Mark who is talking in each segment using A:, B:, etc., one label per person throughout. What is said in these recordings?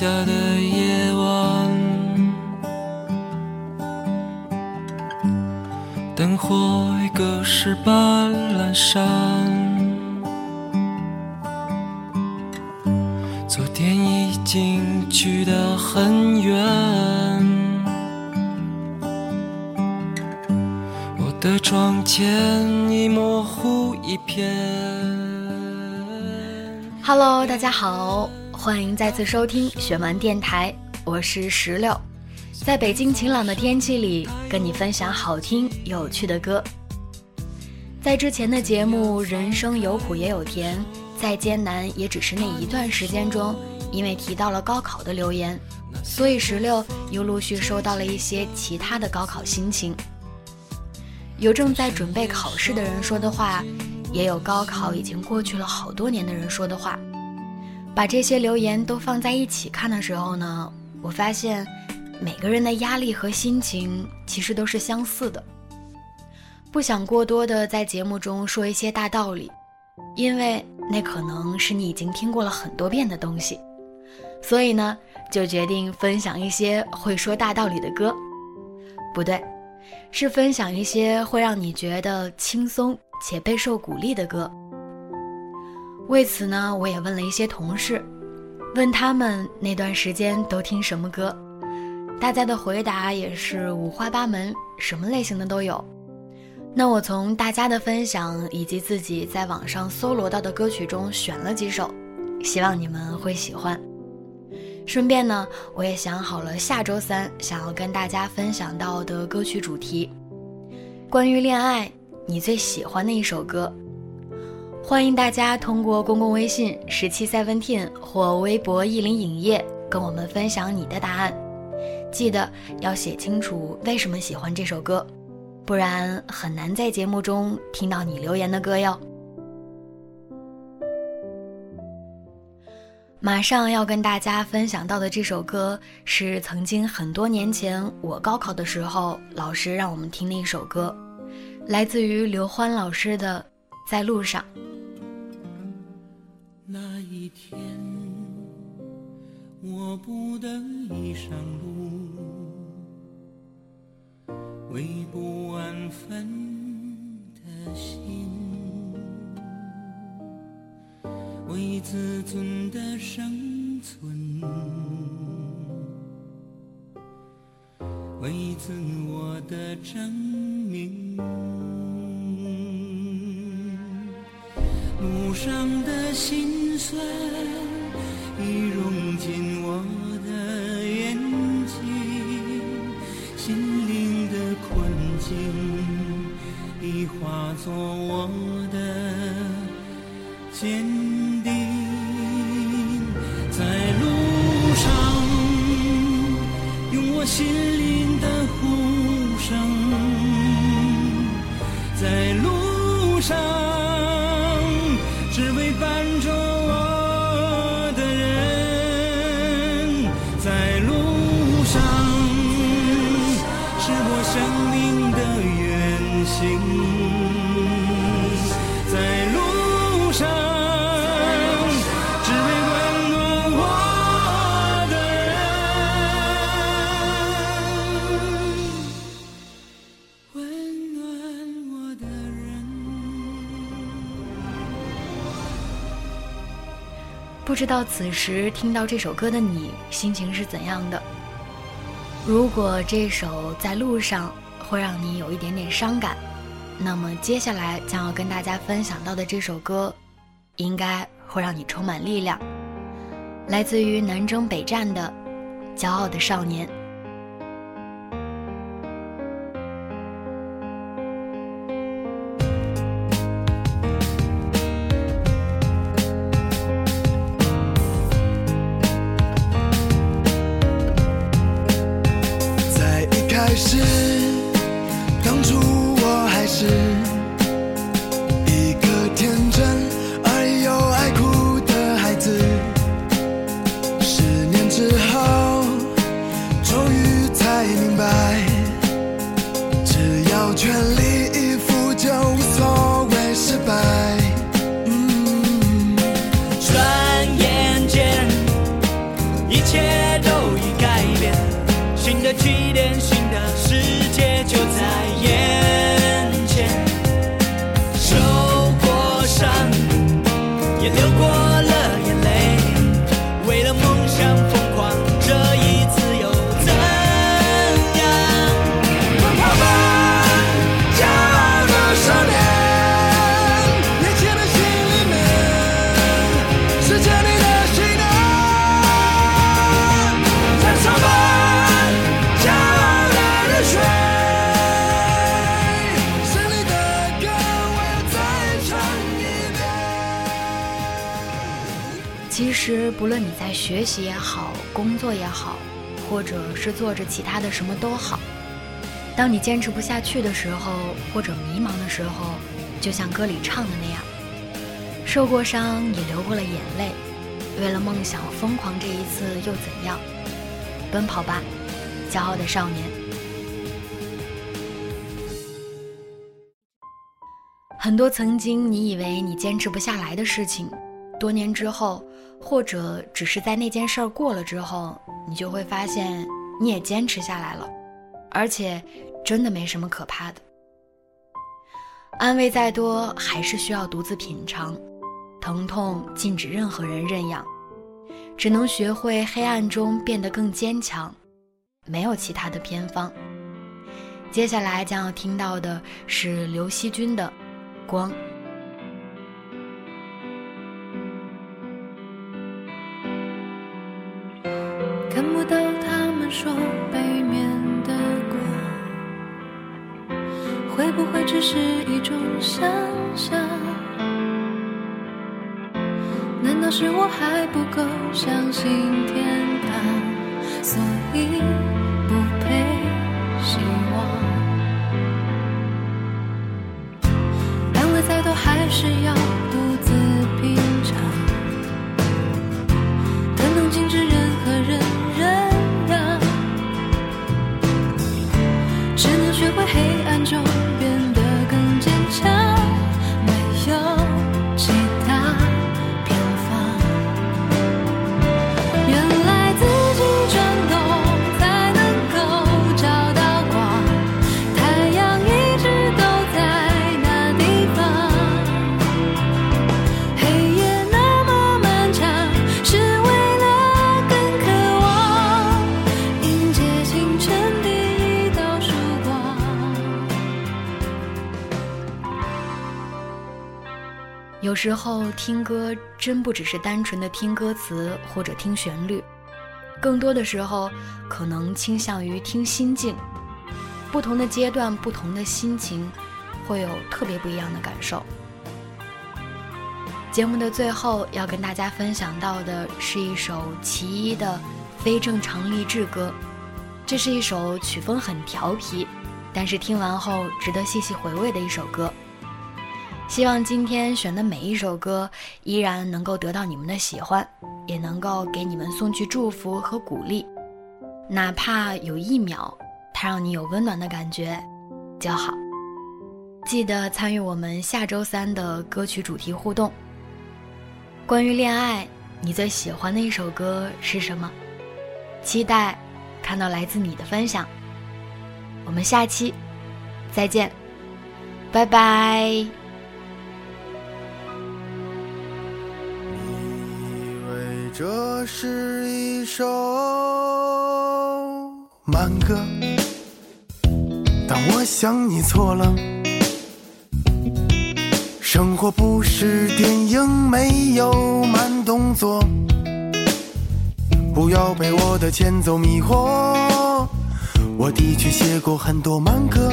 A: 下的夜晚，灯火已隔世般阑珊。昨天已经去得很远，我的窗前已模糊一片。
B: Hello，大家好，欢迎再次收听雪漫电台，我是石榴，在北京晴朗的天气里，跟你分享好听有趣的歌。在之前的节目《人生有苦也有甜》，再艰难也只是那一段时间中，因为提到了高考的留言，所以石榴又陆续收到了一些其他的高考心情。有正在准备考试的人说的话。也有高考已经过去了好多年的人说的话，把这些留言都放在一起看的时候呢，我发现每个人的压力和心情其实都是相似的。不想过多的在节目中说一些大道理，因为那可能是你已经听过了很多遍的东西，所以呢，就决定分享一些会说大道理的歌，不对，是分享一些会让你觉得轻松。且备受鼓励的歌。为此呢，我也问了一些同事，问他们那段时间都听什么歌，大家的回答也是五花八门，什么类型的都有。那我从大家的分享以及自己在网上搜罗到的歌曲中选了几首，希望你们会喜欢。顺便呢，我也想好了下周三想要跟大家分享到的歌曲主题，关于恋爱。你最喜欢的一首歌，欢迎大家通过公共微信十七 seventeen 或微博意林影业跟我们分享你的答案，记得要写清楚为什么喜欢这首歌，不然很难在节目中听到你留言的歌哟。马上要跟大家分享到的这首歌，是曾经很多年前我高考的时候，老师让我们听的一首歌。来自于刘欢老师的《在路上》。
A: 一天，我不得已上路，为不安分的心，为自尊的生存，为自我的证明。路上的心
B: 不知道此时听到这首歌的你心情是怎样的？如果这首在路上会让你有一点点伤感，那么接下来将要跟大家分享到的这首歌，应该会让你充满力量。来自于南征北战的《骄傲的少年》。
C: 起点新的世界就。
B: 不论你在学习也好，工作也好，或者是做着其他的什么都好，当你坚持不下去的时候，或者迷茫的时候，就像歌里唱的那样，受过伤也流过了眼泪，为了梦想疯狂这一次又怎样？奔跑吧，骄傲的少年。很多曾经你以为你坚持不下来的事情，多年之后，或者只是在那件事儿过了之后，你就会发现你也坚持下来了，而且真的没什么可怕的。安慰再多，还是需要独自品尝；疼痛禁止任何人认养，只能学会黑暗中变得更坚强，没有其他的偏方。接下来将要听到的是刘惜君的。光，
D: 看不到他们说背面的光，会不会只是一种想象？难道是我还不够相信天堂，所以不配希望？还是要
B: 时候听歌真不只是单纯的听歌词或者听旋律，更多的时候可能倾向于听心境。不同的阶段，不同的心情，会有特别不一样的感受。节目的最后要跟大家分享到的是一首其一的非正常励志歌，这是一首曲风很调皮，但是听完后值得细细回味的一首歌。希望今天选的每一首歌依然能够得到你们的喜欢，也能够给你们送去祝福和鼓励，哪怕有一秒，它让你有温暖的感觉就好。记得参与我们下周三的歌曲主题互动。关于恋爱，你最喜欢的一首歌是什么？期待看到来自你的分享。我们下期再见，拜拜。
C: 这是一首慢歌，但我想你错了。生活不是电影，没有慢动作。不要被我的前奏迷惑。我的确写过很多慢歌，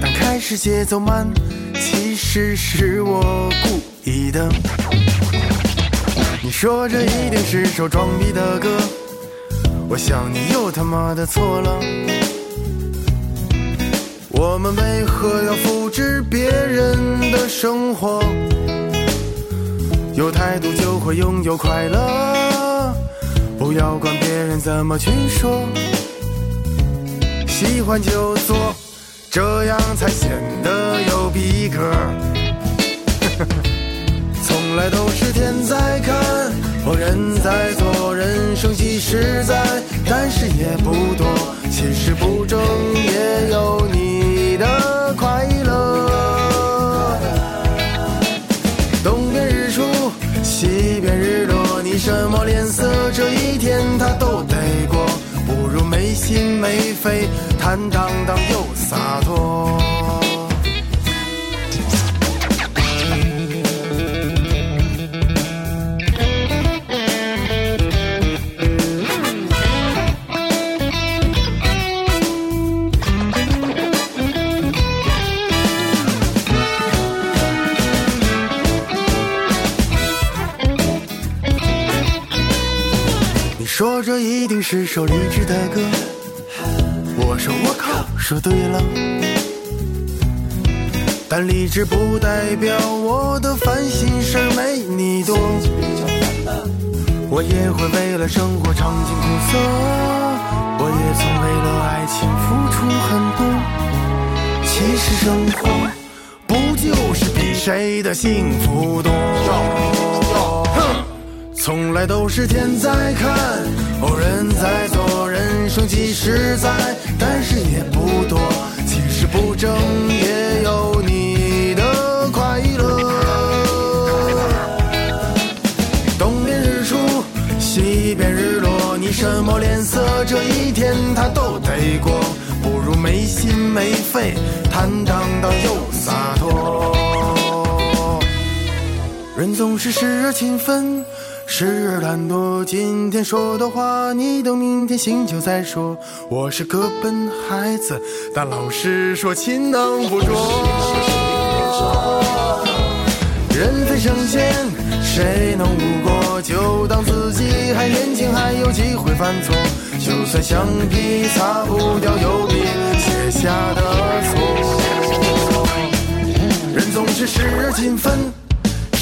C: 但开始节奏慢，其实是我故意的。你说这一定是首装逼的歌，我想你又他妈的错了。我们为何要复制别人的生活？有态度就会拥有快乐，不要管别人怎么去说，喜欢就做，这样才显得有逼格。从来都是天在看，我人在做，人生几十载，但是也不多。其实不争也有你的快乐。东边日出，西边日落，你什么脸色，这一天他都得过。不如没心没肺，坦荡荡又洒脱。首励志的歌。我说我靠，说对了。但励志不代表我的烦心事儿没你多。我也会为了生活尝尽苦涩，我也曾为了爱情付出很多。其实生活不就是比谁的幸福多？从来都是天在看，哦人在做，人生几十载，但是也不多。其实不争也有你的快乐。东边日出，西边日落，你什么脸色，这一天他都得过。不如没心没肺，坦荡荡又洒脱。人总是时而勤奋，时而懒惰。今天说的话，你等明天醒酒再说。我是个笨孩子，但老师说勤能补拙。人非圣贤，谁能无过？就当自己还年轻，还有机会犯错。就算橡皮擦不掉油笔写下的错。人总是时而勤奋，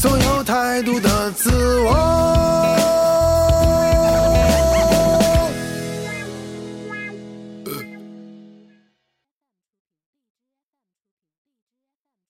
C: 总有太多的自我。